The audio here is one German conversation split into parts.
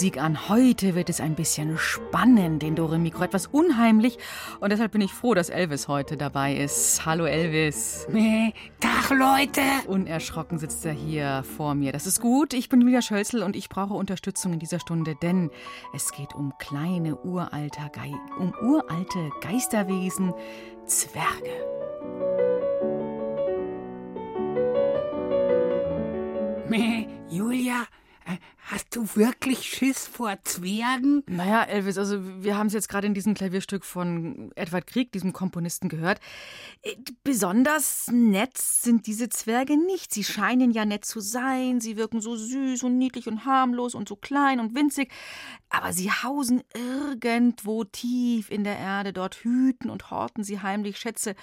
Musik an. Heute wird es ein bisschen spannend in Dore Mikro, etwas unheimlich. Und deshalb bin ich froh, dass Elvis heute dabei ist. Hallo Elvis. Nee, Tag, Leute. Unerschrocken sitzt er hier vor mir. Das ist gut. Ich bin Julia Schölzel und ich brauche Unterstützung in dieser Stunde, denn es geht um kleine, uralte, Gei um uralte Geisterwesen, Zwerge. Nee, Julia, hast du wirklich Schiss vor Zwergen? Naja, Elvis, also wir haben es jetzt gerade in diesem Klavierstück von Edward Grieg, diesem Komponisten, gehört. Äh, Besonders nett sind diese Zwerge nicht. Sie scheinen ja nett zu sein, sie wirken so süß und niedlich und harmlos und so klein und winzig. Aber sie hausen irgendwo tief in der Erde. Dort hüten und horten sie heimlich Schätze.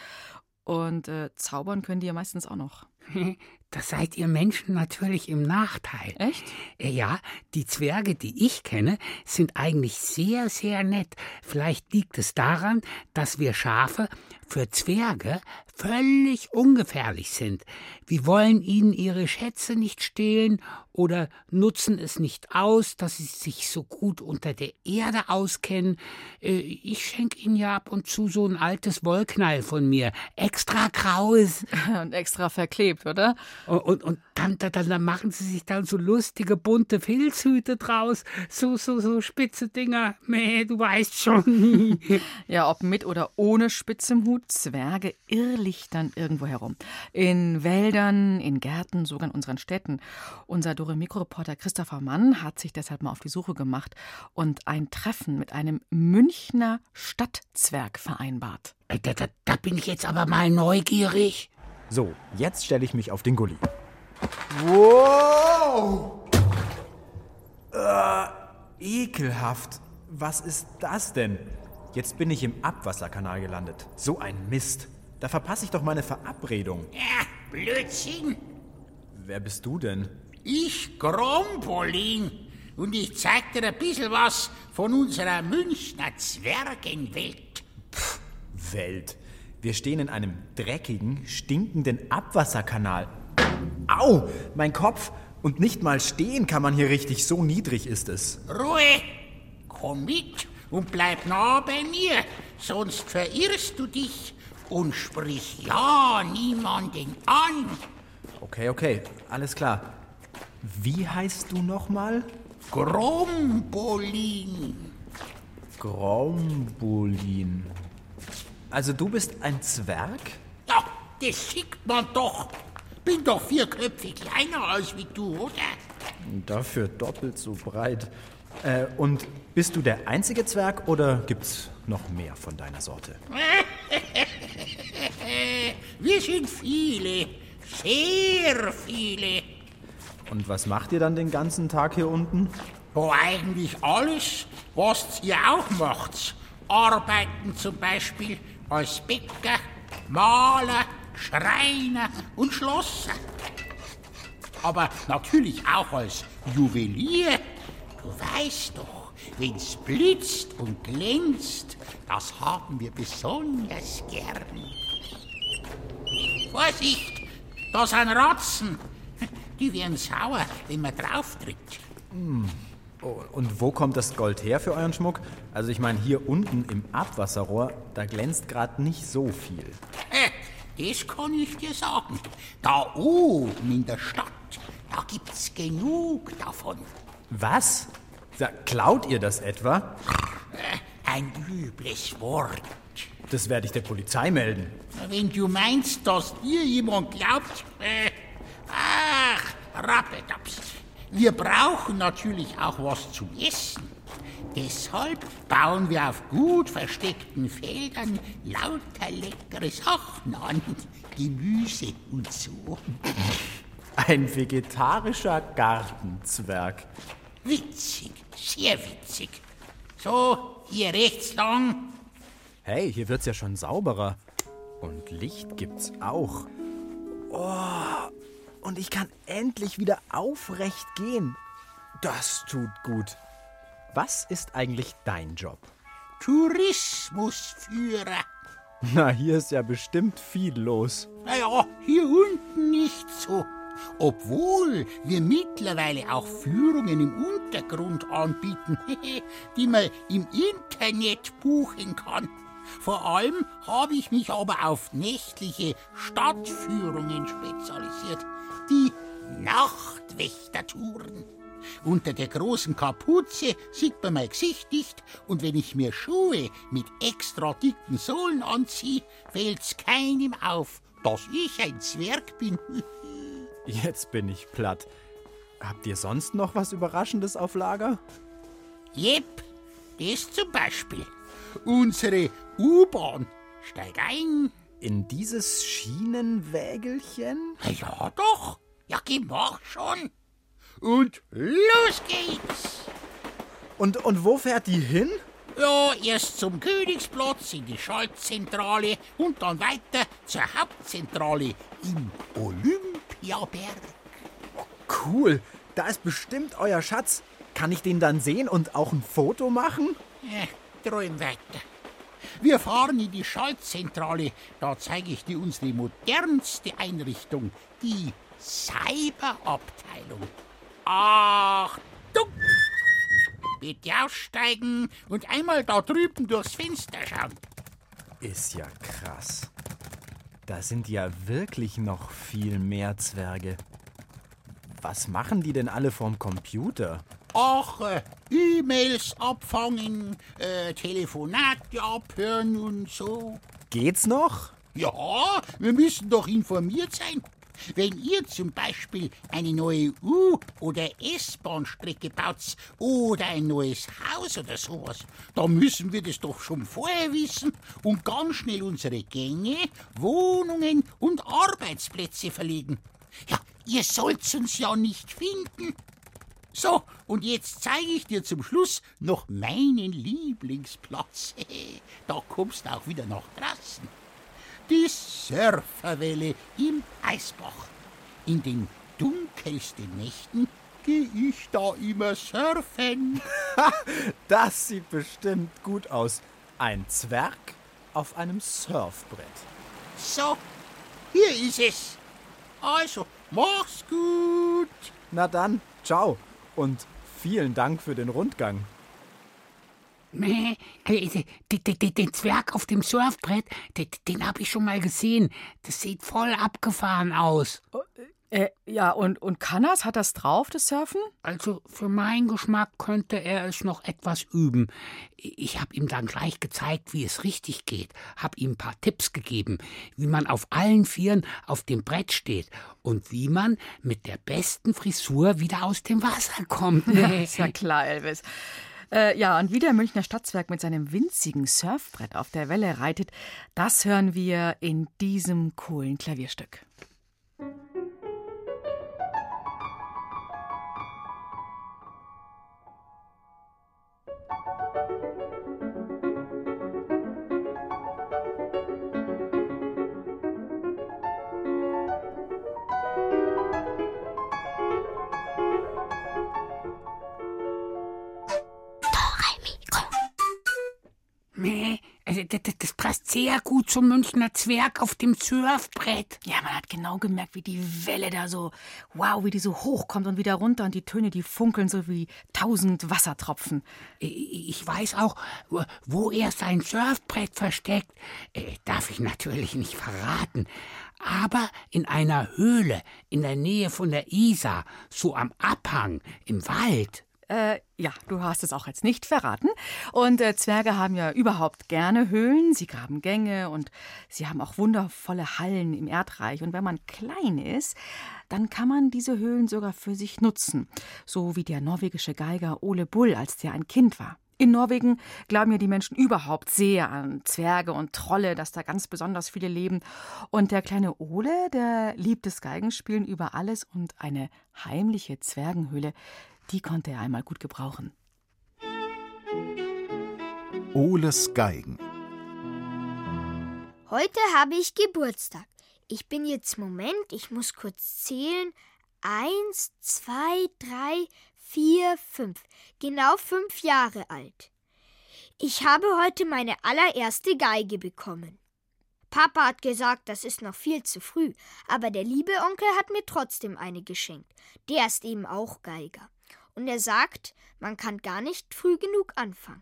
Und äh, zaubern können die ja meistens auch noch. Das seid ihr Menschen natürlich im Nachteil. Echt? Äh, Ja, die Zwerge, die ich kenne, sind eigentlich sehr, sehr nett. Vielleicht liegt es daran, dass wir Schafe für Zwerge völlig ungefährlich sind. Wir wollen ihnen ihre Schätze nicht stehlen oder nutzen es nicht aus, dass sie sich so gut unter der Erde auskennen. Äh, Ich schenke ihnen ja ab und zu so ein altes Wollknall von mir. Extra graues. Und extra verklebt, oder? Und, und, und dann, dann, dann machen sie sich dann so lustige bunte Filzhüte draus. So, so, so spitze Dinger. Meh, du weißt schon. Ja, ob mit oder ohne spitzem Hut, Zwerge irrlichtern irgendwo herum. In Wäldern, in Gärten, sogar in unseren Städten. Unser Dore-Mikro-Reporter Christopher Mann hat sich deshalb mal auf die Suche gemacht und ein Treffen mit einem Münchner Stadtzwerg vereinbart. Äh, da, da, da bin ich jetzt aber mal neugierig. So, jetzt stelle ich mich auf den Gully. Wow! Äh, ekelhaft. Was ist das denn? Jetzt bin ich im Abwasserkanal gelandet. So ein Mist. Da verpasse ich doch meine Verabredung. Ja, Blödsinn. Wer bist du denn? Ich Grompolin. Und ich zeig dir ein bisschen was von unserer Münchner Zwergenwelt. Welt. Wir stehen in einem dreckigen, stinkenden Abwasserkanal. Au, mein Kopf. Und nicht mal stehen kann man hier richtig, so niedrig ist es. Ruhe. Komm mit und bleib nah bei mir, sonst verirrst du dich und sprich ja niemanden an. Okay, okay, alles klar. Wie heißt du nochmal? Grompolin. Grombulin. Also du bist ein Zwerg? Ja, das sieht man doch. Bin doch vier Köpfe kleiner als wie du, oder? Dafür doppelt so breit. Äh, und bist du der einzige Zwerg oder gibt's noch mehr von deiner Sorte? Wir sind viele, sehr viele. Und was macht ihr dann den ganzen Tag hier unten? Wo eigentlich alles, was ihr auch macht. Arbeiten zum Beispiel als Bäcker, Maler, Schreiner und Schlosser. Aber natürlich auch als Juwelier. Du weißt doch, wenn's blitzt und glänzt, das haben wir besonders gern. Vorsicht, da sind Ratzen. Die werden sauer, wenn man drauf tritt. Oh, und wo kommt das Gold her für euren Schmuck? Also ich meine, hier unten im Abwasserrohr, da glänzt gerade nicht so viel. Äh, Das kann ich dir sagen. Da oben in der Stadt, da gibt's genug davon. Was? Klaut ihr das etwa? Ein übles Wort. Das werde ich der Polizei melden. Wenn du meinst, dass dir jemand glaubt, äh, ah, Rappetaps. Wir brauchen natürlich auch was zu essen. Deshalb bauen wir auf gut versteckten Feldern lauter leckere Sachen an. Gemüse und so. Ein vegetarischer Gartenzwerg. Witzig, sehr witzig. So, hier rechts lang. Hey, hier wird's ja schon sauberer. Und Licht gibt's auch. Oh, und ich kann endlich wieder aufrecht gehen. Das tut gut. Was ist eigentlich dein Job? Tourismusführer. Na, hier ist ja bestimmt viel los. Naja, hier unten nicht so. Obwohl wir mittlerweile auch Führungen im Untergrund anbieten, die man im Internet buchen kann. Vor allem habe ich mich aber auf nächtliche Stadtführungen spezialisiert. Die Nachtwächtertouren. Unter der großen Kapuze sieht man mein Gesicht nicht und wenn ich mir Schuhe mit extra dicken Sohlen anziehe, fällt's keinem auf, dass ich ein Zwerg bin. Jetzt bin ich platt. Habt ihr sonst noch was Überraschendes auf Lager? Jep, das zum Beispiel. Unsere U-Bahn. Steig ein. In dieses Schienenwägelchen? Na Ja, doch. Ja, geh, mach schon. Und los geht's. Und, und wo fährt die hin? Ja, erst zum Königsplatz in die Schaltzentrale und dann weiter zur Hauptzentrale im Olympiaberg. Cool, da ist bestimmt euer Schatz. Kann ich den dann sehen und auch ein Foto machen? Ja, träum weiter. Wir fahren in die Schaltzentrale. Da zeige ich dir unsere modernste Einrichtung, die Cyberabteilung. Achtung! Bitte aussteigen und einmal da drüben durchs Fenster schauen. Ist ja krass. Da sind ja wirklich noch viel mehr Zwerge. Was machen die denn alle vorm Computer? Ach, äh, E-Mails abfangen, äh, Telefonate abhören und so. Geht's noch? Ja, wir müssen doch informiert sein. Wenn ihr zum Beispiel eine neue U- oder S-Bahn-Strecke baut oder ein neues Haus oder sowas, dann müssen wir das doch schon vorher wissen und ganz schnell unsere Gänge, Wohnungen und Arbeitsplätze verlegen. Ja, ihr sollt's uns ja nicht finden. So, und jetzt zeige ich dir zum Schluss noch meinen Lieblingsplatz. Da kommst du auch wieder nach draußen. Die Surferwelle im Eisbach. In den dunkelsten Nächten gehe ich da immer surfen. Das sieht bestimmt gut aus. Ein Zwerg auf einem Surfbrett. So, hier ist es. Also, mach's gut. Na dann, ciao und vielen Dank für den Rundgang. Äh, d- Den Zwerg auf dem Surfbrett, d- den habe ich schon mal gesehen. Das sieht voll abgefahren aus. Äh, ja, und, und kann er's? Hat das drauf, das Surfen? Also für meinen Geschmack könnte er es noch etwas üben. Ich habe ihm dann gleich gezeigt, wie es richtig geht, habe ihm ein paar Tipps gegeben, wie man auf allen Vieren auf dem Brett steht und wie man mit der besten Frisur wieder aus dem Wasser kommt. Ist ja klar, Elvis. Äh, ja, und wie der Münchner Stadtzwerg mit seinem winzigen Surfbrett auf der Welle reitet, das hören wir in diesem coolen Klavierstück. Meh, also das, passt sehr gut zum Münchner Zwerg auf dem Surfbrett. Ja, man hat genau gemerkt, wie die Welle da so, wow, wie die so hochkommt und wieder runter und die Töne, die funkeln so wie tausend Wassertropfen. Ich weiß auch, wo- wo er sein Surfbrett versteckt. Äh, Darf ich natürlich nicht verraten. Aber in einer Höhle in der Nähe von der Isar, so am Abhang, im Wald. Äh, ja, du hast es auch jetzt nicht verraten. Und äh, Zwerge haben ja überhaupt gerne Höhlen. Sie graben Gänge und sie haben auch wundervolle Hallen im Erdreich. Und wenn man klein ist, dann kann man diese Höhlen sogar für sich nutzen. So wie der norwegische Geiger Ole Bull, als der ein Kind war. In Norwegen glauben ja die Menschen überhaupt sehr an Zwerge und Trolle, dass da ganz besonders viele leben. Und der kleine Ole, der liebt das Geigenspielen über alles und eine heimliche Zwergenhöhle, die konnte er einmal gut gebrauchen. Oles Geigen. Heute habe ich Geburtstag. Ich bin jetzt, Moment, ich muss kurz zählen. Eins, zwei, drei, vier, fünf. Genau fünf Jahre alt. Ich habe heute meine allererste Geige bekommen. Papa hat gesagt, das ist noch viel zu früh, aber der liebe Onkel hat mir trotzdem eine geschenkt. Der ist eben auch Geiger. Und er sagt, man kann gar nicht früh genug anfangen.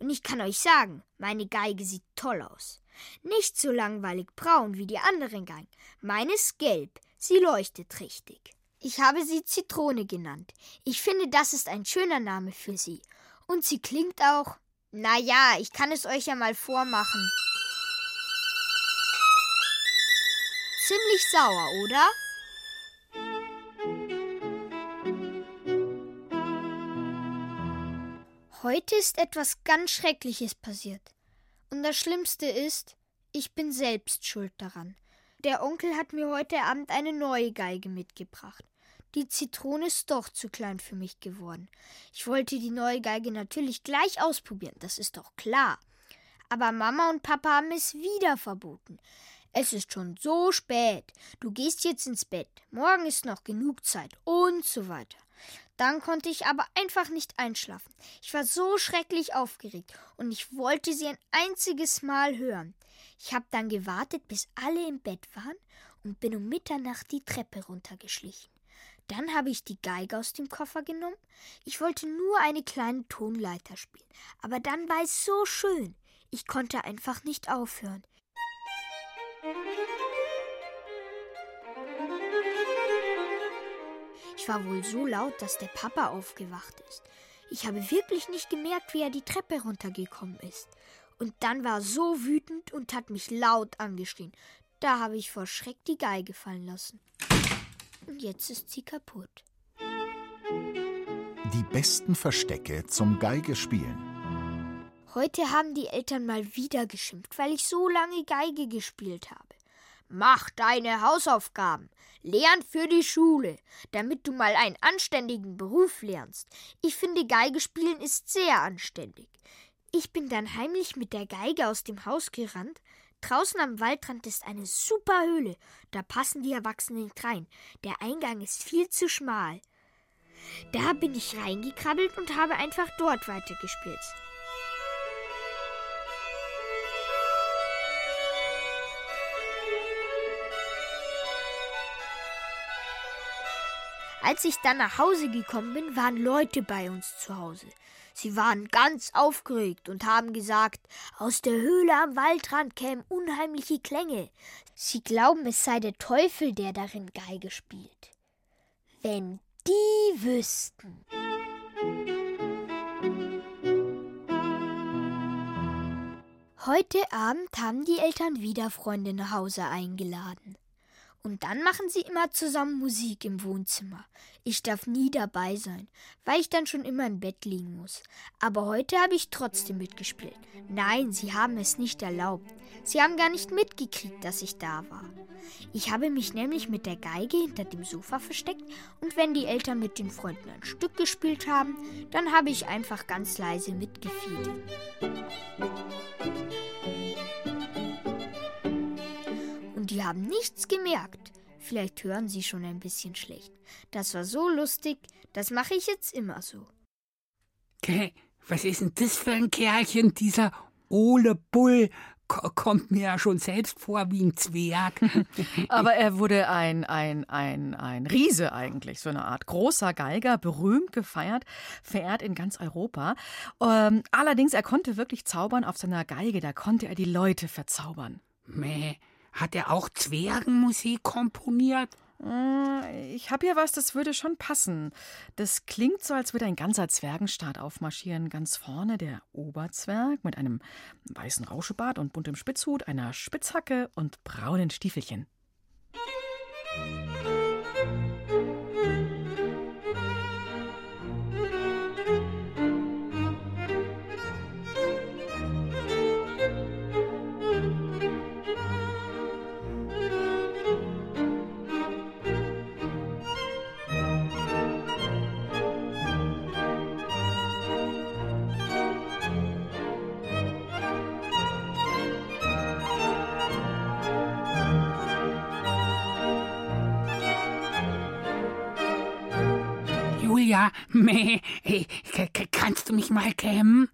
Und ich kann euch sagen, meine Geige sieht toll aus. Nicht so langweilig braun wie die anderen Geigen. Meine ist gelb, sie leuchtet richtig. Ich habe sie Zitrone genannt. Ich finde, das ist ein schöner Name für sie. Und sie klingt auch. Na ja, ich kann es euch ja mal vormachen. Ziemlich sauer, oder? Heute ist etwas ganz Schreckliches passiert. Und das Schlimmste ist, ich bin selbst schuld daran. Der Onkel hat mir heute Abend eine neue Geige mitgebracht. Die Zitrone ist doch zu klein für mich geworden. Ich wollte die neue Geige natürlich gleich ausprobieren, das ist doch klar. Aber Mama und Papa haben es wieder verboten. Es ist schon so spät. Du gehst jetzt ins Bett. Morgen ist noch genug Zeit und so weiter. Dann konnte ich aber einfach nicht einschlafen. Ich war so schrecklich aufgeregt und ich wollte sie ein einziges Mal hören. Ich habe dann gewartet, bis alle im Bett waren und bin um Mitternacht die Treppe runtergeschlichen. Dann habe ich die Geige aus dem Koffer genommen. Ich wollte nur eine kleine Tonleiter spielen, aber dann war es so schön. Ich konnte einfach nicht aufhören. Ich war wohl so laut, dass der Papa aufgewacht ist. Ich habe wirklich nicht gemerkt, wie er die Treppe runtergekommen ist. Und dann war er so wütend und hat mich laut angeschrien. Da habe ich vor Schreck die Geige fallen lassen. Und jetzt ist sie kaputt. Die besten Verstecke zum Geigespielen. Heute haben die Eltern mal wieder geschimpft, weil ich so lange Geige gespielt habe. Mach deine Hausaufgaben. Lern für die Schule, damit du mal einen anständigen Beruf lernst. Ich finde, Geige spielen ist sehr anständig. Ich bin dann heimlich mit der Geige aus dem Haus gerannt. Draußen am Waldrand ist eine super Höhle. Da passen die Erwachsenen nicht rein. Der Eingang ist viel zu schmal. Da bin ich reingekrabbelt und habe einfach dort weitergespielt. Als ich dann nach Hause gekommen bin, waren Leute bei uns zu Hause. Sie waren ganz aufgeregt und haben gesagt, aus der Höhle am Waldrand kämen unheimliche Klänge. Sie glauben, es sei der Teufel, der darin Geige spielt. Wenn die wüssten. Heute Abend haben die Eltern wieder Freunde nach Hause eingeladen. Und dann machen sie immer zusammen Musik im Wohnzimmer. Ich darf nie dabei sein, weil ich dann schon immer im Bett liegen muss. Aber heute habe ich trotzdem mitgespielt. Nein, sie haben es nicht erlaubt. Sie haben gar nicht mitgekriegt, dass ich da war. Ich habe mich nämlich mit der Geige hinter dem Sofa versteckt und wenn die Eltern mit den Freunden ein Stück gespielt haben, dann habe ich einfach ganz leise mitgefiedelt. Die haben nichts gemerkt. Vielleicht hören sie schon ein bisschen schlecht. Das war so lustig, das mache ich jetzt immer so. Okay, was ist denn das für ein Kerlchen, dieser Ole Bull? Ko- Kommt mir ja schon selbst vor wie ein Zwerg. Aber er wurde ein, ein, ein, ein Riese eigentlich, so eine Art großer Geiger, berühmt gefeiert, verehrt in ganz Europa. Ähm, allerdings, er konnte wirklich zaubern auf seiner Geige, da konnte er die Leute verzaubern. Mäh, hat er auch Zwergenmusik komponiert? Äh, Ich habe hier was, das würde schon passen. Das klingt so, als würde ein ganzer Zwergenstaat aufmarschieren. Ganz vorne der Oberzwerg mit einem weißen Rauschebart und buntem Spitzhut, einer Spitzhacke und braunen Stiefelchen. Meh, äh, k- kannst du mich mal kämmen?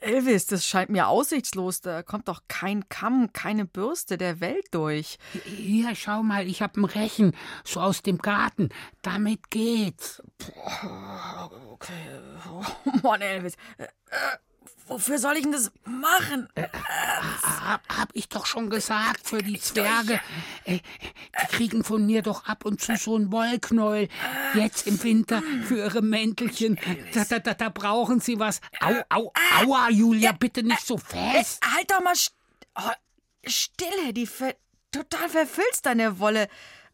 Elvis, das scheint mir aussichtslos. Da kommt doch kein Kamm, keine Bürste der Welt durch. Hier, schau mal, ich hab 'n Rechen, so aus dem Garten. Damit geht's. Okay. Oh Mann, Elvis. Äh, äh, wofür soll ich denn das machen? Hab, hab ich doch schon gesagt, für die Zwerge. Äh, die kriegen von mir doch ab und zu so ein Wollknäuel. Jetzt im Winter für ihre Mäntelchen. Da, da, da, da brauchen sie was. Au, au, aua, Julia, bitte nicht so fest. Halt doch mal st oh, Stille, die ver total verfilzt deine Wolle.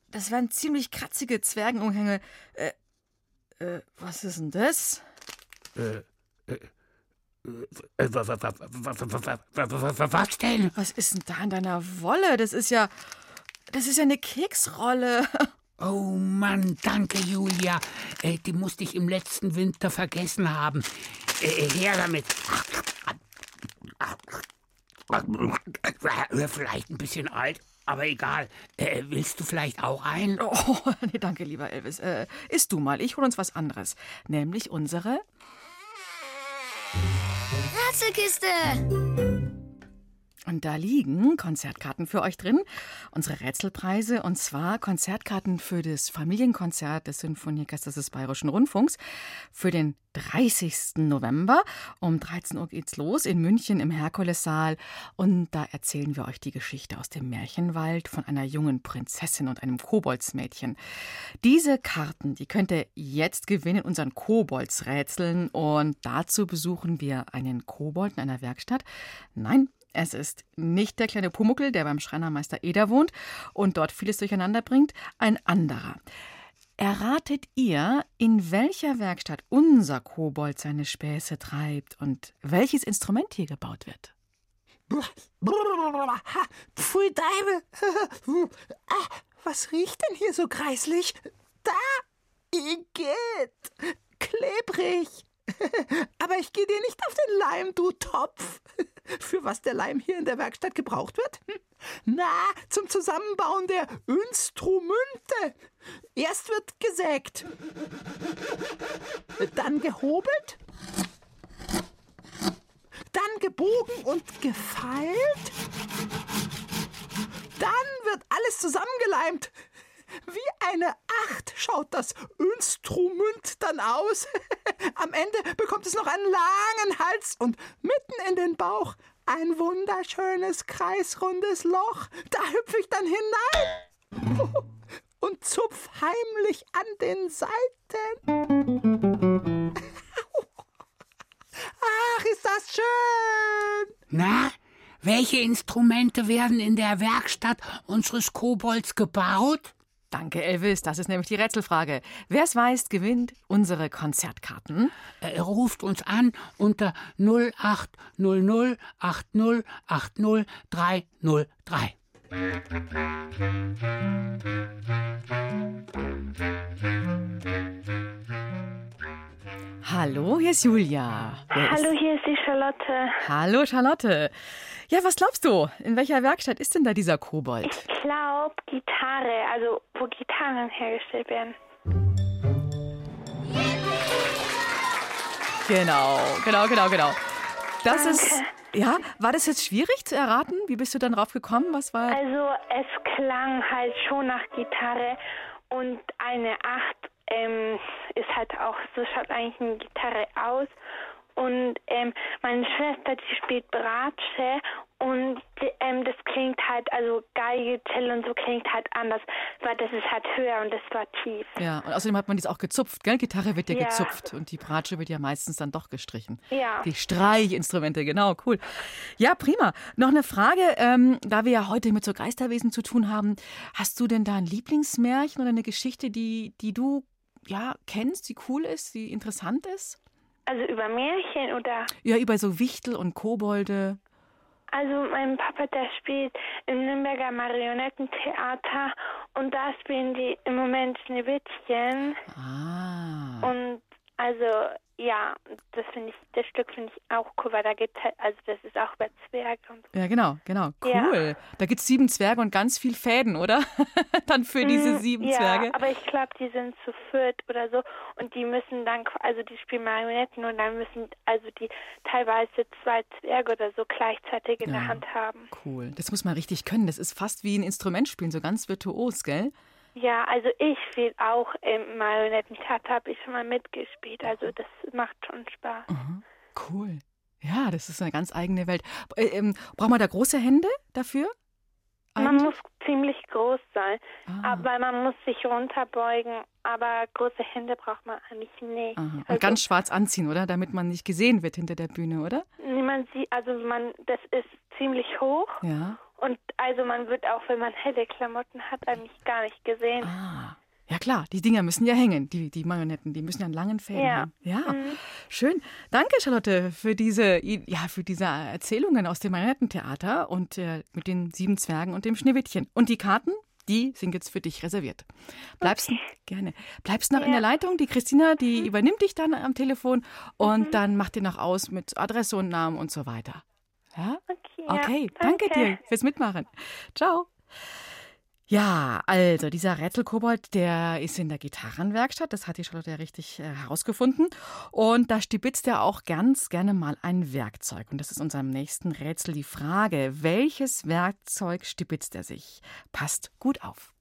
Das wären ziemlich kratzige Zwergenumhänge. Äh, äh, was ist denn das? Äh, wa- Was denn? Was ist denn da in deiner Wolle? Das ist ja. Das ist ja eine Keksrolle. Oh Mann, danke, Julia. Äh, die musste ich im letzten Winter vergessen haben. Äh, her damit. Vielleicht ein bisschen alt, aber egal. Äh, willst du vielleicht auch ein? Oh, nee, danke, lieber Elvis. Äh, isst du mal, ich hol uns was anderes. Nämlich unsere. sıkıştı. Und da liegen Konzertkarten für euch drin, unsere Rätselpreise, und zwar Konzertkarten für das Familienkonzert des Sinfonieorchesters des Bayerischen Rundfunks für den 30. November. Um 13 Uhr geht's los in München im Herkulessaal. Und da erzählen wir euch die Geschichte aus dem Märchenwald von einer jungen Prinzessin und einem Koboldsmädchen. Diese Karten, die könnt ihr jetzt gewinnen in unseren Koboldsrätseln. Und dazu besuchen wir einen Kobold in einer Werkstatt. Nein, es ist nicht der kleine Pumuckel, der beim Schreinermeister Eder wohnt und dort vieles durcheinander bringt, ein anderer. Erratet ihr, in welcher Werkstatt unser Kobold seine Späße treibt und welches Instrument hier gebaut wird? Pfui Deibel. Ah, Was riecht denn hier so kreislich? Da! Igitt! Klebrig! Aber ich gehe dir nicht auf den Leim, du Topf! Für was der Leim hier in der Werkstatt gebraucht wird? Hm? Na, zum Zusammenbauen der Instrumente. Erst wird gesägt, dann gehobelt, dann gebogen und gefeilt. Dann wird alles zusammengeleimt. Wie eine Acht schaut das Instrument dann aus. Am Ende bekommt es noch einen langen Hals und mitten in den Bauch ein wunderschönes kreisrundes Loch. Da hüpfe ich dann hinein und zupf heimlich an den Seiten. Ach, ist das schön! Na, welche Instrumente werden in der Werkstatt unseres Kobolds gebaut? Danke, Elvis. Das ist nämlich die Rätselfrage. Wer es weiß, gewinnt unsere Konzertkarten. Er ruft uns an unter 0800 80 80 303. Hallo, hier ist Julia. Wer Hallo, Ist? hier ist die Charlotte. Hallo, Charlotte. Ja, was glaubst du? In welcher Werkstatt ist denn da dieser Kobold? Ich glaube Gitarre, also wo Gitarren hergestellt werden. Genau, genau, genau, genau. Das Danke. ist. Ja, war das jetzt schwierig zu erraten? Wie bist du dann drauf gekommen? Was war. Also es klang halt schon nach Gitarre und eine Acht ähm, ist halt auch, so schaut eigentlich eine Gitarre aus. Und ähm, meine Schwester, die spielt Bratsche Und ähm, das klingt halt, also Geige, Cello und so klingt halt anders, weil das ist halt höher und das war tief. Ja, und außerdem hat man dies auch gezupft, gell? Gitarre wird ja, Ja. gezupft und die Bratsche wird ja meistens dann doch gestrichen. Ja. Die Streichinstrumente, genau, cool. Ja, prima. Noch eine Frage, ähm, da wir ja heute mit so Geisterwesen zu tun haben, hast du denn da ein Lieblingsmärchen oder eine Geschichte, die, die du ja kennst, die cool ist, die interessant ist? Also über Märchen oder? Ja, über so Wichtel und Kobolde. Also mein Papa, der spielt im Nürnberger Marionettentheater und da spielen die im Moment Schneewittchen. Ah. Und also ja, das finde ich, das Stück finde ich auch cool, weil da gibt halt, also das ist auch über Zwerge und so. Ja, genau, genau. Ja. Cool. Da gibt es sieben Zwerge und ganz viel Fäden, oder? dann für diese Mm, sieben ja, Zwerge. aber ich glaube, die sind zu viert oder so und die müssen dann, also die spielen Marionetten und dann müssen also die teilweise zwei Zwerge oder so gleichzeitig in Ja. der Hand haben. Cool. Das muss man richtig können. Das ist fast wie ein Instrument spielen, so ganz virtuos, gell? Ja, also ich spiele auch im Marionettentheater, habe ich schon mal mitgespielt, also das macht schon Spaß. Mhm. Cool. Ja, das ist eine ganz eigene Welt. Äh, ähm, braucht man da große Hände dafür? Man Eigentlich? muss ziemlich groß sein, Ah. aber man muss sich runterbeugen, aber große Hände braucht man eigentlich nicht. Aha. Und Also, ganz schwarz anziehen, oder? Damit man nicht gesehen wird hinter der Bühne, oder? niemand sieht, also man, das ist ziemlich hoch Ja. Und also man wird auch, wenn man helle Klamotten hat, eigentlich gar nicht gesehen. Ah. Ja klar, die Dinger müssen ja hängen, die, die Marionetten, die müssen ja einen langen Fäden Ja. haben. Ja, Mhm. schön. Danke, Charlotte, für diese, ja, für diese Erzählungen aus dem Marionettentheater und äh, mit den sieben Zwergen und dem Schneewittchen. Und die Karten, die sind jetzt für dich reserviert. Bleibst gerne. Bleibst noch in der Leitung. Die Christina, die Mhm. übernimmt dich dann am Telefon und dann macht dir noch aus mit Adresse und Namen und so weiter. Ja? Okay, ja, Okay, danke dir fürs Mitmachen. Ciao. Ja, also dieser Rätselkobold, der ist in der Gitarrenwerkstatt, das hat die Charlotte ja richtig äh, herausgefunden. Und da stibitzt er auch ganz gerne mal ein Werkzeug. Und das ist unserem nächsten Rätsel die Frage, welches Werkzeug stibitzt er sich? Passt gut auf.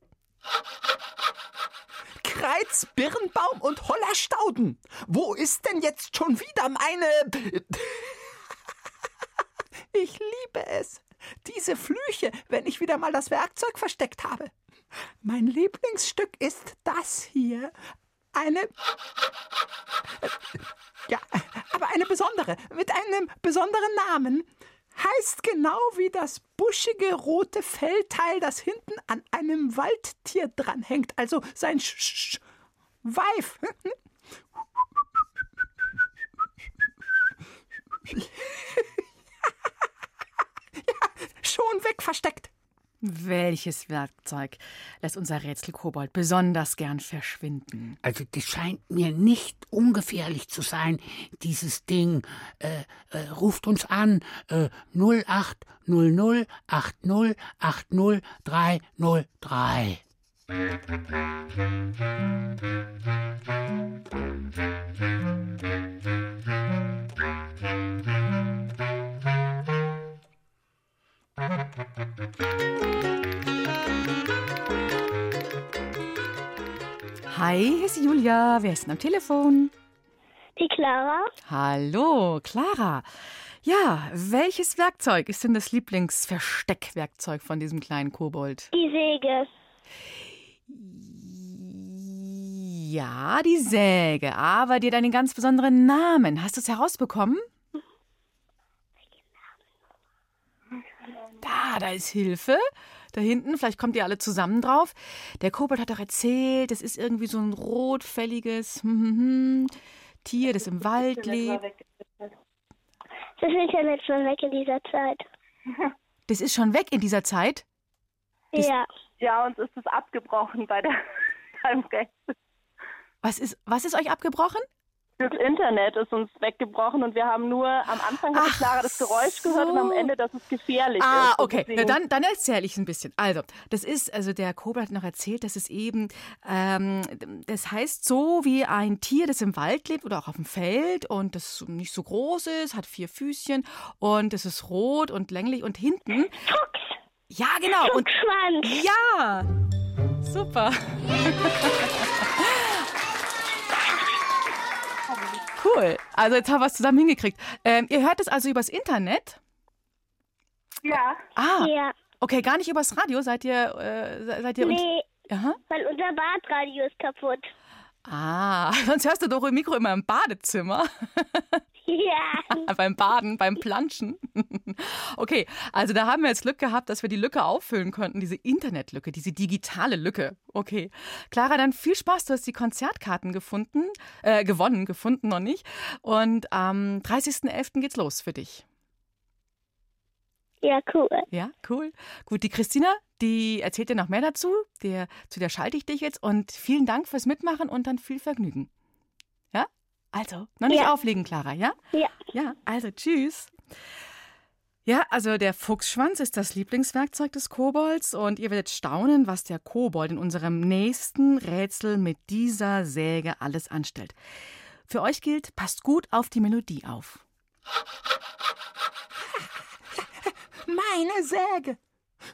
Kreiz, Birnbaum und Hollerstauden. Wo ist denn jetzt schon wieder meine... Ich liebe es. Diese Flüche, wenn ich wieder mal das Werkzeug versteckt habe. Mein Lieblingsstück ist das hier. Eine... Ja, aber eine besondere, mit einem besonderen Namen. Heißt genau wie das buschige rote Fellteil, das hinten an einem Waldtier dranhängt. Also sein Sch Sch Weif. schon weg versteckt. Welches Werkzeug lässt unser Rätselkobold besonders gern verschwinden? Also das scheint mir nicht ungefährlich zu sein, dieses Ding. Äh, äh, ruft uns an äh, 0800 80 80 303. Hi, hier ist Julia. Wer ist denn am Telefon? Die Clara. Hallo, Clara. Ja, welches Werkzeug ist denn das Lieblingsversteckwerkzeug von diesem kleinen Kobold? Die Säge. Ja, die Säge, aber die hat einen ganz besonderen Namen. Hast du es herausbekommen? Da, da ist Hilfe. Da hinten, vielleicht kommt ihr alle zusammen drauf. Der Kobold hat doch erzählt, das ist irgendwie so ein rotfälliges hm, hm, hm, Tier, das im Wald lebt. Das Internet schon weg in dieser Zeit. Das ist schon weg in dieser Zeit. Das- ja. Ja, uns ist es abgebrochen bei der beim Geld. Was ist, was ist euch abgebrochen? Das Internet ist uns weggebrochen und wir haben nur am Anfang hat die Ach Clara das Geräusch gehört und am so. Ende, dass es gefährlich Ah, ist. Und okay. Na, dann, dann erzähle ich ein bisschen. Also, das ist, also der Kobold hat noch erzählt, dass es eben, ähm, das heißt so wie ein Tier, das im Wald lebt oder auch auf dem Feld und das nicht so groß ist, hat vier Füßchen und es ist rot und länglich und hinten. Fuchs. Ja, genau. Und Fuchsschwanz. ja, super. Cool. Also jetzt haben wir es zusammen hingekriegt. Ähm, ihr hört es also übers Internet. Ja. Ah, Ja. okay, gar nicht übers Radio. Seid ihr, äh, se- seid ihr... Nee, Aha. weil unser Badradio ist kaputt. Ah, sonst hörst du doch im Mikro immer im Badezimmer. Ja. beim Baden, beim Planschen. okay, also da haben wir jetzt Glück gehabt, dass wir die Lücke auffüllen konnten, diese Internetlücke, diese digitale Lücke. Okay. Clara, dann viel Spaß. Du hast die Konzertkarten gefunden, äh, gewonnen, gefunden noch nicht. Und am 30.11. geht's los für dich. Ja, cool. Ja, cool. Gut, die Christina, die erzählt dir noch mehr dazu. Der, zu der schalte ich dich jetzt. Und vielen Dank fürs Mitmachen und dann viel Vergnügen. Ja? Also, noch nicht Ja. auflegen, Clara, ja? Ja. Ja, also tschüss. Ja, also der Fuchsschwanz ist das Lieblingswerkzeug des Kobolds und ihr werdet staunen, was der Kobold in unserem nächsten Rätsel mit dieser Säge alles anstellt. Für euch gilt, passt gut auf die Melodie auf. Meine Säge.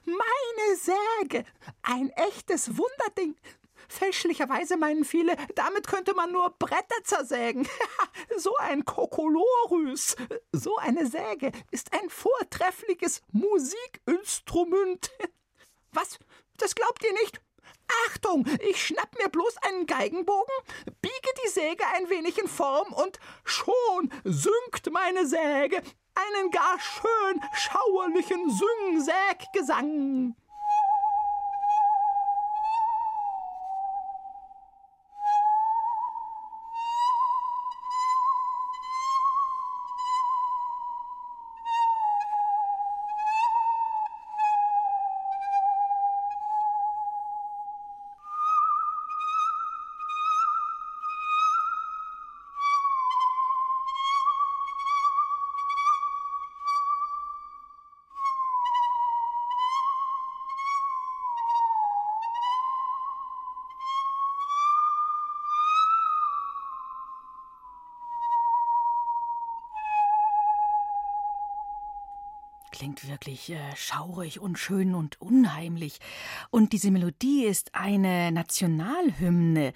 Meine Säge. Ein echtes Wunderding. Fälschlicherweise meinen viele, damit könnte man nur Bretter zersägen. so ein Kokolorus. So eine Säge ist ein vortreffliches Musikinstrument. Was? Das glaubt ihr nicht? Achtung, ich schnapp mir bloß einen Geigenbogen, biege die Säge ein wenig in Form und schon singt meine Säge einen gar schön schauerlichen Syngsäggesang. Klingt wirklich äh, schaurig und schön und unheimlich. Und diese Melodie ist eine Nationalhymne.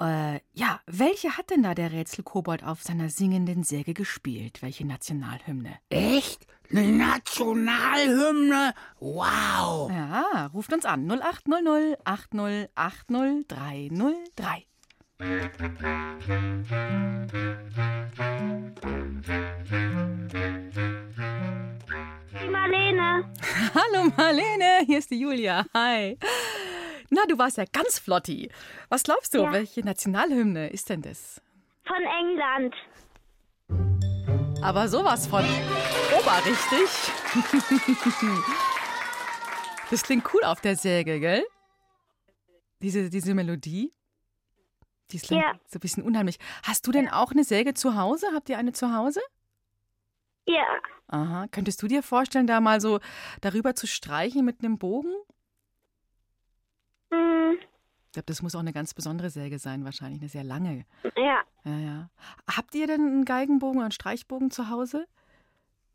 Äh, ja, welche hat denn da der Rätselkobold auf seiner singenden Säge gespielt? Welche Nationalhymne? Echt? Eine Nationalhymne? Wow! Ja, ruft uns an 0800 80 80 303. Die Marlene. Hallo Marlene, hier ist die Julia. Hi. Na, du warst ja ganz flotti. Was glaubst du, Ja. welche Nationalhymne ist denn das? Von England. Aber sowas von oberrichtig. Das klingt cool auf der Säge, gell? Diese, diese Melodie. Die ist Ja. so ein bisschen unheimlich. Hast du denn auch eine Säge zu Hause? Habt ihr eine zu Hause? Ja. Aha. Könntest du dir vorstellen, da mal so darüber zu streichen mit einem Bogen? Hm, Ich glaube, das muss auch eine ganz besondere Säge sein, wahrscheinlich eine sehr lange. ja. Ja, ja. Habt ihr denn einen Geigenbogen oder einen Streichbogen zu Hause?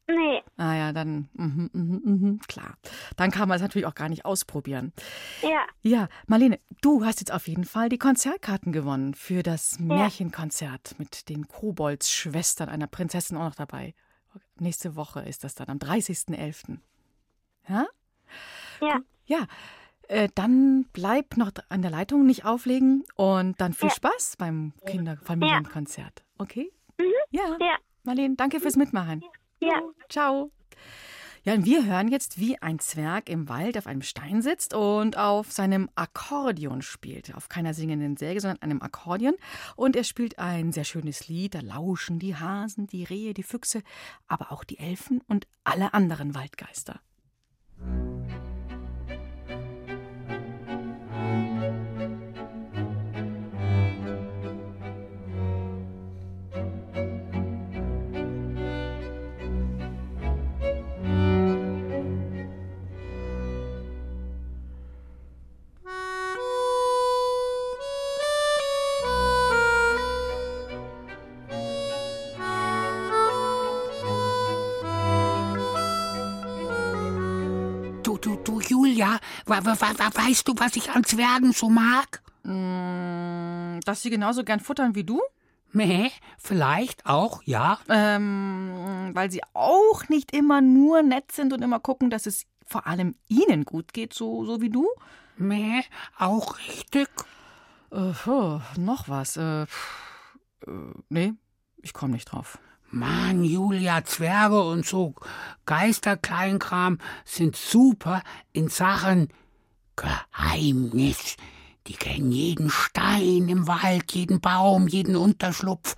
Nee. Ah ja, dann, mhm, mhm, mhm, klar. Dann kann man es natürlich auch gar nicht ausprobieren. Ja. Ja, Marlene, du hast jetzt auf jeden Fall die Konzertkarten gewonnen für das Märchenkonzert mit den Koboldsschwestern einer Prinzessin auch noch dabei. Nächste Woche ist das dann, am 30.11. Ja? Ja. Ja, äh, dann bleib noch an der Leitung, nicht auflegen und dann viel Ja. Spaß beim Kinderfamilienkonzert. Okay? Mhm. Ja. Ja. Marlene, danke fürs Mitmachen. Ja. Ciao. Ja, und wir hören jetzt, wie ein Zwerg im Wald auf einem Stein sitzt und auf seinem Akkordeon spielt. Auf keiner singenden Säge, sondern einem Akkordeon. Und er spielt ein sehr schönes Lied. Da lauschen die Hasen, die Rehe, die Füchse, aber auch die Elfen und alle anderen Waldgeister. Du, weißt du, was ich an Zwergen so mag? Mm, dass sie genauso gern futtern wie du? Meh, vielleicht auch, ja. Ähm, weil sie auch nicht immer nur nett sind und immer gucken, dass es vor allem ihnen gut geht, so, so wie du? Meh, auch richtig. Äh, noch was. Äh, äh, nee, ich komme nicht drauf. Mann, Julia, Zwerge und so Geisterkleinkram sind super in Sachen Geheimnis. Die kennen jeden Stein im Wald, jeden Baum, jeden Unterschlupf,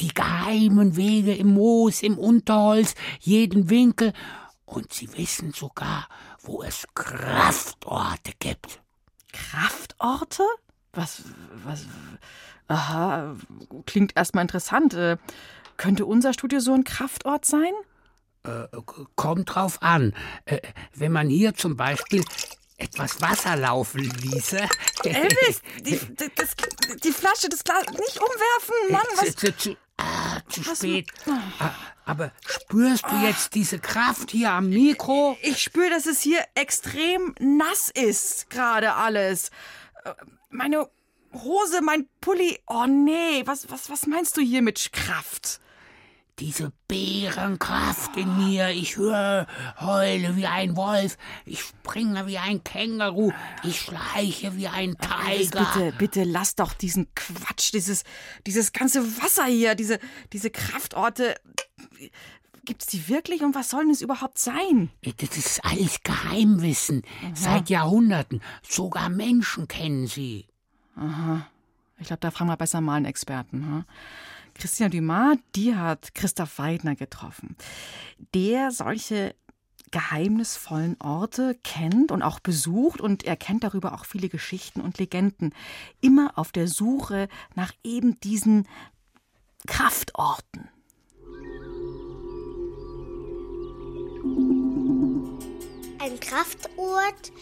die geheimen Wege im Moos, im Unterholz, jeden Winkel. Und sie wissen sogar, wo es Kraftorte gibt. Kraftorte? Was, was, aha, klingt erstmal interessant. Äh, könnte unser Studio so ein Kraftort sein? Äh, kommt drauf an. Äh, wenn man hier zum Beispiel etwas Wasser laufen ließe. Elvis, die, das, die Flasche, das Glas, nicht umwerfen, Mann. Was? Zu, zu, ah, zu spät. Ah, aber spürst du jetzt diese Kraft hier am Mikro? Ich spüre, dass es hier extrem nass ist, gerade alles. Äh, meine Hose, mein Pulli. Oh nee, was, was, was meinst du hier mit Kraft? Diese Bärenkraft in mir. Ich höre, heule wie ein Wolf. Ich springe wie ein Känguru. Ich schleiche wie ein Tiger. Bitte, bitte lass doch diesen Quatsch, dieses, dieses ganze Wasser hier, diese, diese Kraftorte. Gibt es die wirklich und was soll es überhaupt sein? Das ist alles Geheimwissen. Aha. Seit Jahrhunderten. Sogar Menschen kennen sie. Aha. Ich glaube, da fragen wir besser mal einen Experten. Hm? Christian Dumas, die hat Christoph Weidner getroffen, der solche geheimnisvollen Orte kennt und auch besucht und er kennt darüber auch viele Geschichten und Legenden. Immer auf der Suche nach eben diesen Kraftorten. Ein Kraftort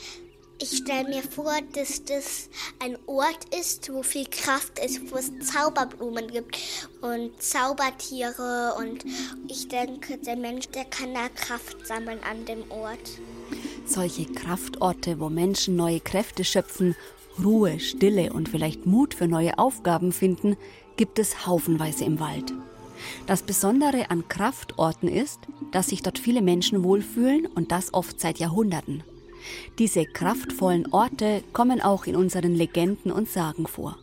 ich stelle mir vor, dass das ein Ort ist, wo viel Kraft ist, wo es Zauberblumen gibt und Zaubertiere. Und ich denke, der Mensch, der kann da Kraft sammeln an dem Ort. Solche Kraftorte, wo Menschen neue Kräfte schöpfen, Ruhe, Stille und vielleicht Mut für neue Aufgaben finden, gibt es haufenweise im Wald. Das Besondere an Kraftorten ist, dass sich dort viele Menschen wohlfühlen und das oft seit Jahrhunderten. Diese kraftvollen Orte kommen auch in unseren Legenden und Sagen vor.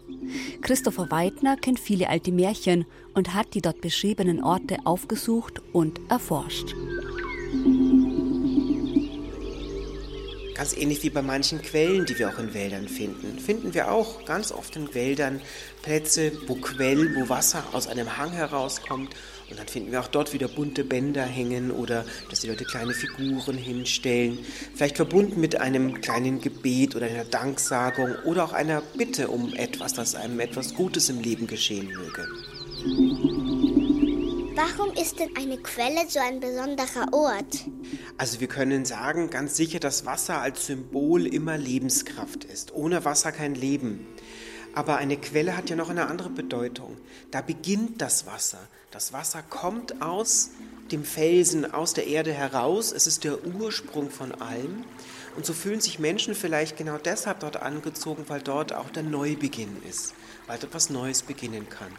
Christopher Weidner kennt viele alte Märchen und hat die dort beschriebenen Orte aufgesucht und erforscht. Ganz ähnlich wie bei manchen Quellen, die wir auch in Wäldern finden, finden wir auch ganz oft in Wäldern Plätze, wo Quell, wo Wasser aus einem Hang herauskommt und dann finden wir auch dort wieder bunte Bänder hängen oder dass die Leute kleine Figuren hinstellen. Vielleicht verbunden mit einem kleinen Gebet oder einer Danksagung oder auch einer Bitte um etwas, dass einem etwas Gutes im Leben geschehen möge. Warum ist denn eine Quelle so ein besonderer Ort? Also wir können sagen ganz sicher, dass Wasser als Symbol immer Lebenskraft ist. Ohne Wasser kein Leben. Aber eine Quelle hat ja noch eine andere Bedeutung. Da beginnt das Wasser. Das Wasser kommt aus dem Felsen, aus der Erde heraus. Es ist der Ursprung von allem. Und so fühlen sich Menschen vielleicht genau deshalb dort angezogen, weil dort auch der Neubeginn ist, weil dort was Neues beginnen kann.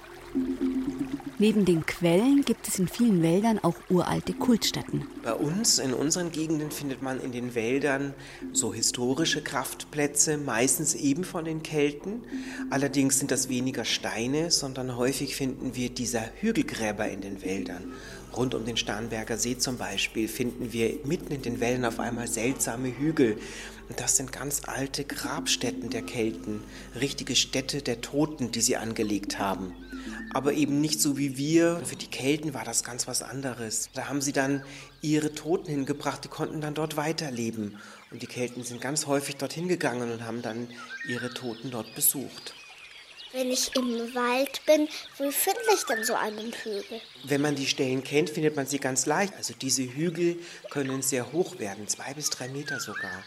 Neben den Quellen gibt es in vielen Wäldern auch uralte Kultstätten. Bei uns, in unseren Gegenden, findet man in den Wäldern so historische Kraftplätze, meistens eben von den Kelten. Allerdings sind das weniger Steine, sondern häufig finden wir dieser Hügelgräber in den Wäldern. Rund um den Starnberger See zum Beispiel finden wir mitten in den Wellen auf einmal seltsame Hügel. Und das sind ganz alte Grabstätten der Kelten, richtige Städte der Toten, die sie angelegt haben aber eben nicht so wie wir. Für die Kelten war das ganz was anderes. Da haben sie dann ihre Toten hingebracht, die konnten dann dort weiterleben. Und die Kelten sind ganz häufig dorthin gegangen und haben dann ihre Toten dort besucht. Wenn ich im Wald bin, wo finde ich denn so einen Hügel? Wenn man die Stellen kennt, findet man sie ganz leicht. Also diese Hügel können sehr hoch werden, zwei bis drei Meter sogar.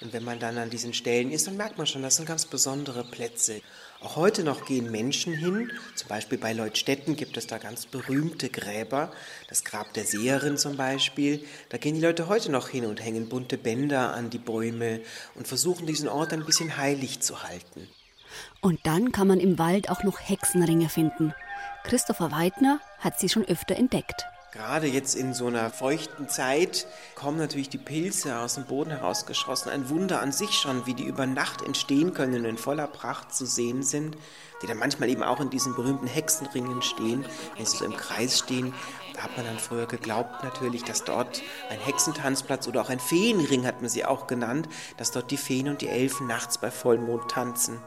Und wenn man dann an diesen Stellen ist, dann merkt man schon, das sind ganz besondere Plätze. Auch heute noch gehen Menschen hin, zum Beispiel bei Leutstetten gibt es da ganz berühmte Gräber, das Grab der Seherin zum Beispiel. Da gehen die Leute heute noch hin und hängen bunte Bänder an die Bäume und versuchen diesen Ort ein bisschen heilig zu halten. Und dann kann man im Wald auch noch Hexenringe finden. Christopher Weidner hat sie schon öfter entdeckt. Gerade jetzt in so einer feuchten Zeit kommen natürlich die Pilze aus dem Boden herausgeschossen. Ein Wunder an sich schon, wie die über Nacht entstehen können und in voller Pracht zu sehen sind, die dann manchmal eben auch in diesen berühmten Hexenringen stehen, wenn sie so im Kreis stehen. Da hat man dann früher geglaubt natürlich, dass dort ein Hexentanzplatz oder auch ein Feenring hat man sie auch genannt, dass dort die Feen und die Elfen nachts bei Vollmond tanzen.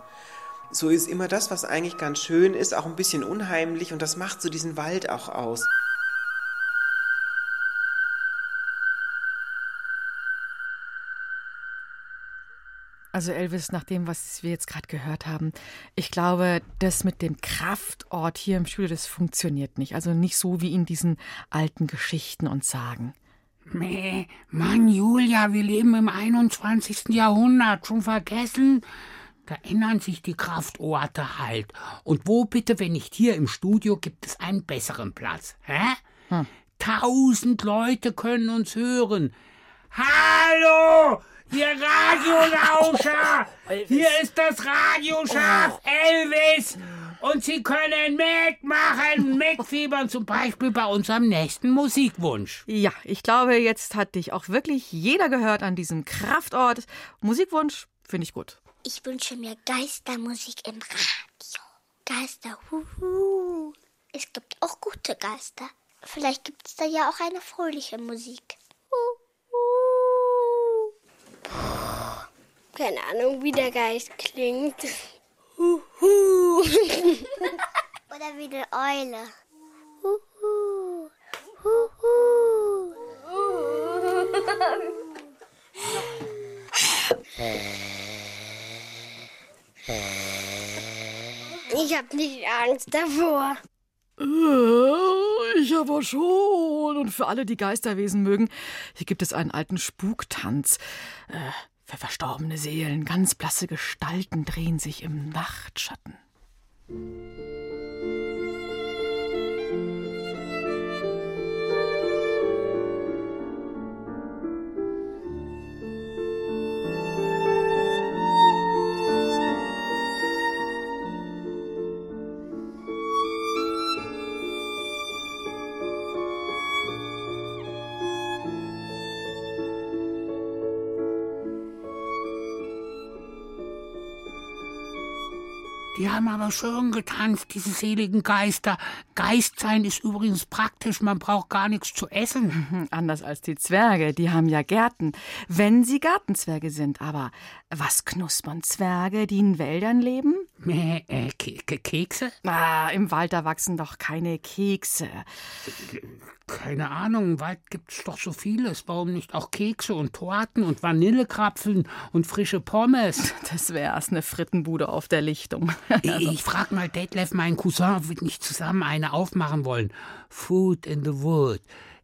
So ist immer das, was eigentlich ganz schön ist, auch ein bisschen unheimlich und das macht so diesen Wald auch aus. Also Elvis, nach dem, was wir jetzt gerade gehört haben, ich glaube, das mit dem Kraftort hier im Studio, das funktioniert nicht. Also nicht so wie in diesen alten Geschichten und Sagen. Meh, Mann, Julia, wir leben im 21. Jahrhundert. Schon vergessen? Da ändern sich die Kraftorte halt. Und wo bitte, wenn nicht hier im Studio, gibt es einen besseren Platz? Hä? Hm. Tausend Leute können uns hören. Hallo! Ihr Radiolauscher! Hier ist das Radioschaf Elvis! Und Sie können mitmachen, mitfiebern, zum Beispiel bei unserem nächsten Musikwunsch. Ja, ich glaube, jetzt hat dich auch wirklich jeder gehört an diesem Kraftort. Musikwunsch finde ich gut. Ich wünsche mir Geistermusik im Radio. Geister, huhu. Es gibt auch gute Geister. Vielleicht gibt es da ja auch eine fröhliche Musik. Keine Ahnung, wie der Geist klingt. Oder wie eine Eule. Ich hab nicht Angst davor. Äh, Ich aber schon. Und für alle, die Geisterwesen mögen, hier gibt es einen alten Spuktanz. Äh, für verstorbene Seelen, ganz blasse Gestalten drehen sich im Nachtschatten. Haben aber schön getanzt, diese seligen Geister. Geist sein ist übrigens praktisch, man braucht gar nichts zu essen. Anders als die Zwerge, die haben ja Gärten, wenn sie Gartenzwerge sind. Aber was knuspern Zwerge, die in Wäldern leben? Äh, Ke Kekse? Ah, im Wald da wachsen doch keine Kekse. Keine Ahnung, im Wald gibt's doch so vieles. Warum nicht auch Kekse und Torten und Vanillekrapfen und frische Pommes? Das wär's, eine Frittenbude auf der Lichtung. Ich, ich frag mal Detlef, meinen Cousin, ob wir nicht zusammen eine aufmachen wollen. Food in the Wood.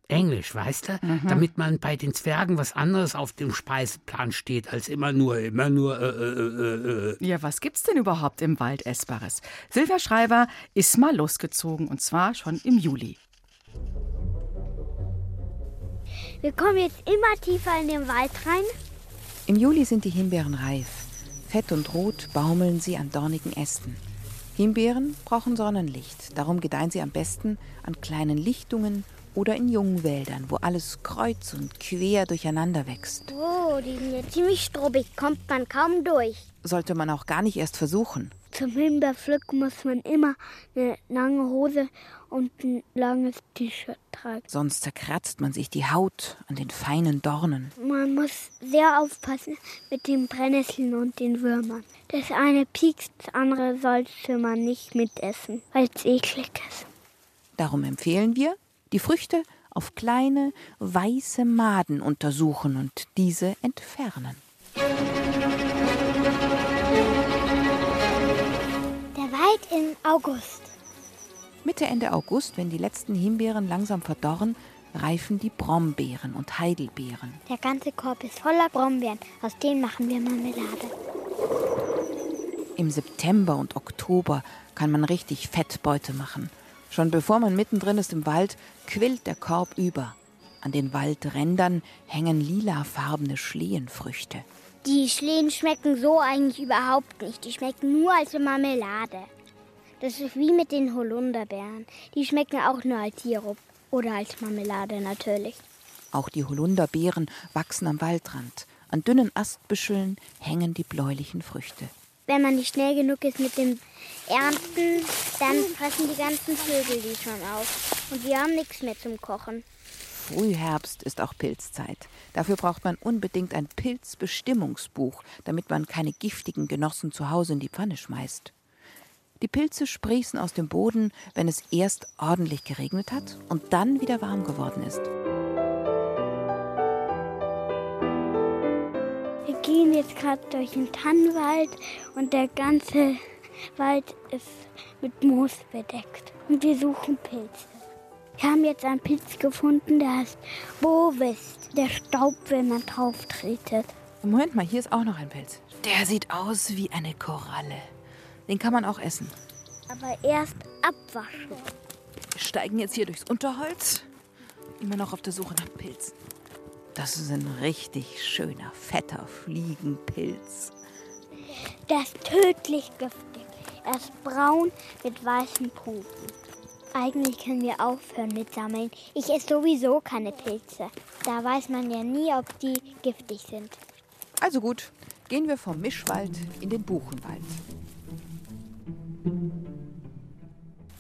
Englisch, weißt du? Mhm. Damit man bei den Zwergen was anderes auf dem Speiseplan steht, als immer nur, immer nur, äh, äh, äh, äh. Ja, was gibt's denn überhaupt im Wald Essbares? Silvia Schreiber ist mal losgezogen und zwar schon im Juli. Wir kommen jetzt immer tiefer in den Wald rein. Im Juli sind die Himbeeren reif. Fett und rot baumeln sie an dornigen Ästen. Himbeeren brauchen Sonnenlicht, darum gedeihen sie am besten an kleinen Lichtungen oder in jungen Wäldern, wo alles kreuz und quer durcheinander wächst. Oh, die sind ja ziemlich strubbig, kommt man kaum durch. Sollte man auch gar nicht erst versuchen. Zum Himbeerpflücken muss man immer eine lange Hose und ein langes T-Shirt tragen. Sonst zerkratzt man sich die Haut an den feinen Dornen. Man muss sehr aufpassen mit den Brennnesseln und den Würmern. Das eine piekst, das andere sollte man nicht mitessen, weil es eklig ist. Darum empfehlen wir, die Früchte auf kleine, weiße Maden untersuchen und diese entfernen. Der Wald im August. Mitte, Ende August, wenn die letzten Himbeeren langsam verdorren, reifen die Brombeeren und Heidelbeeren. Der ganze Korb ist voller Brombeeren. Aus denen machen wir Marmelade. Im September und Oktober kann man richtig Fettbeute machen. Schon bevor man mittendrin ist im Wald, quillt der Korb über. An den Waldrändern hängen lilafarbene Schlehenfrüchte. Die Schlehen schmecken so eigentlich überhaupt nicht. Die schmecken nur als Marmelade. Das ist wie mit den Holunderbeeren. Die schmecken auch nur als Sirup oder als Marmelade natürlich. Auch die Holunderbeeren wachsen am Waldrand. An dünnen Astbüscheln hängen die bläulichen Früchte. Wenn man nicht schnell genug ist mit dem Ernten, dann fressen die ganzen Vögel die schon auf. Und wir haben nichts mehr zum Kochen. Frühherbst ist auch Pilzzeit. Dafür braucht man unbedingt ein Pilzbestimmungsbuch, damit man keine giftigen Genossen zu Hause in die Pfanne schmeißt. Die Pilze sprießen aus dem Boden, wenn es erst ordentlich geregnet hat und dann wieder warm geworden ist. Wir gehen jetzt gerade durch den Tannenwald und der ganze Wald ist mit Moos bedeckt. Und wir suchen Pilze. Wir haben jetzt einen Pilz gefunden, der heißt Bovist. Der staubt, wenn man drauf tretet. Moment mal, hier ist auch noch ein Pilz. Der sieht aus wie eine Koralle. Den kann man auch essen. Aber erst abwaschen. Wir steigen jetzt hier durchs Unterholz. Immer noch auf der Suche nach Pilzen. Das ist ein richtig schöner, fetter Fliegenpilz. Der ist tödlich giftig. Er ist braun mit weißen Punkten. Eigentlich können wir aufhören mit Sammeln. Ich esse sowieso keine Pilze. Da weiß man ja nie, ob die giftig sind. Also gut, gehen wir vom Mischwald in den Buchenwald.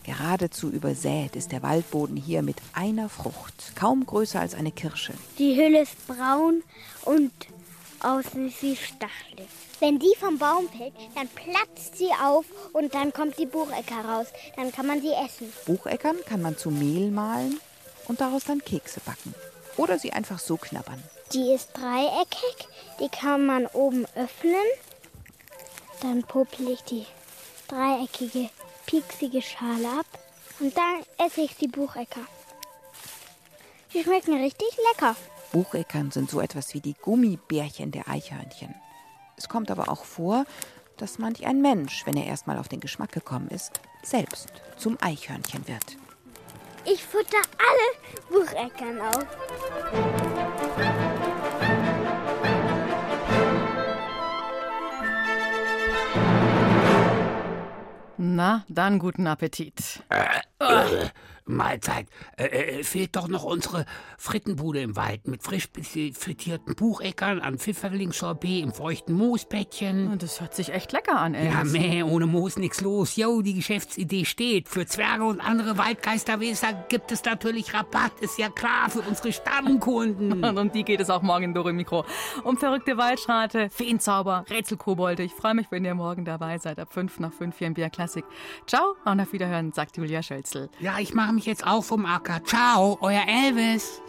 Geradezu übersät ist der Waldboden hier mit einer Frucht, kaum größer als eine Kirsche. Die Hülle ist braun und außen ist sie stachelig. Wenn die vom Baum fällt, dann platzt sie auf und dann kommt die Buchecker raus. Dann kann man sie essen. Bucheckern kann man zu Mehl mahlen und daraus dann Kekse backen. Oder sie einfach so knabbern. Die ist dreieckig, die kann man oben öffnen. Dann popel ich die dreieckige, pieksige Schale ab und dann esse ich die Buchecker. Die schmecken richtig lecker. Bucheckern sind so etwas wie die Gummibärchen der Eichhörnchen. Es kommt aber auch vor, dass manch ein Mensch, wenn er erstmal auf den Geschmack gekommen ist, selbst zum Eichhörnchen wird. Ich futter alle Bucheckern auf. Na, dann guten Appetit. Äh, Mahlzeit. Äh, äh, fehlt doch noch unsere Frittenbude im Wald mit frisch frittierten Bucheckern, an Pfifferlingssorbet im feuchten Moosbettchen. Das hört sich echt lecker an, ey. Ja, meh, ohne Moos nix los. Jo, die Geschäftsidee steht. Für Zwerge und andere Waldgeisterweser gibt es natürlich Rabatt, ist ja klar, für unsere Stammkunden. und um die geht es auch morgen in Dore Mikro. Um verrückte Waldschrate, Feenzauber, Rätselkobolde. Ich freue mich, wenn ihr morgen dabei seid. Ab 5 nach 5 hier im Bier Klassik. Ciao und auf Wiederhören, sagt Julia Schölzel. Ja, ich mache mich jetzt auch vom Acker. Ciao, euer Elvis.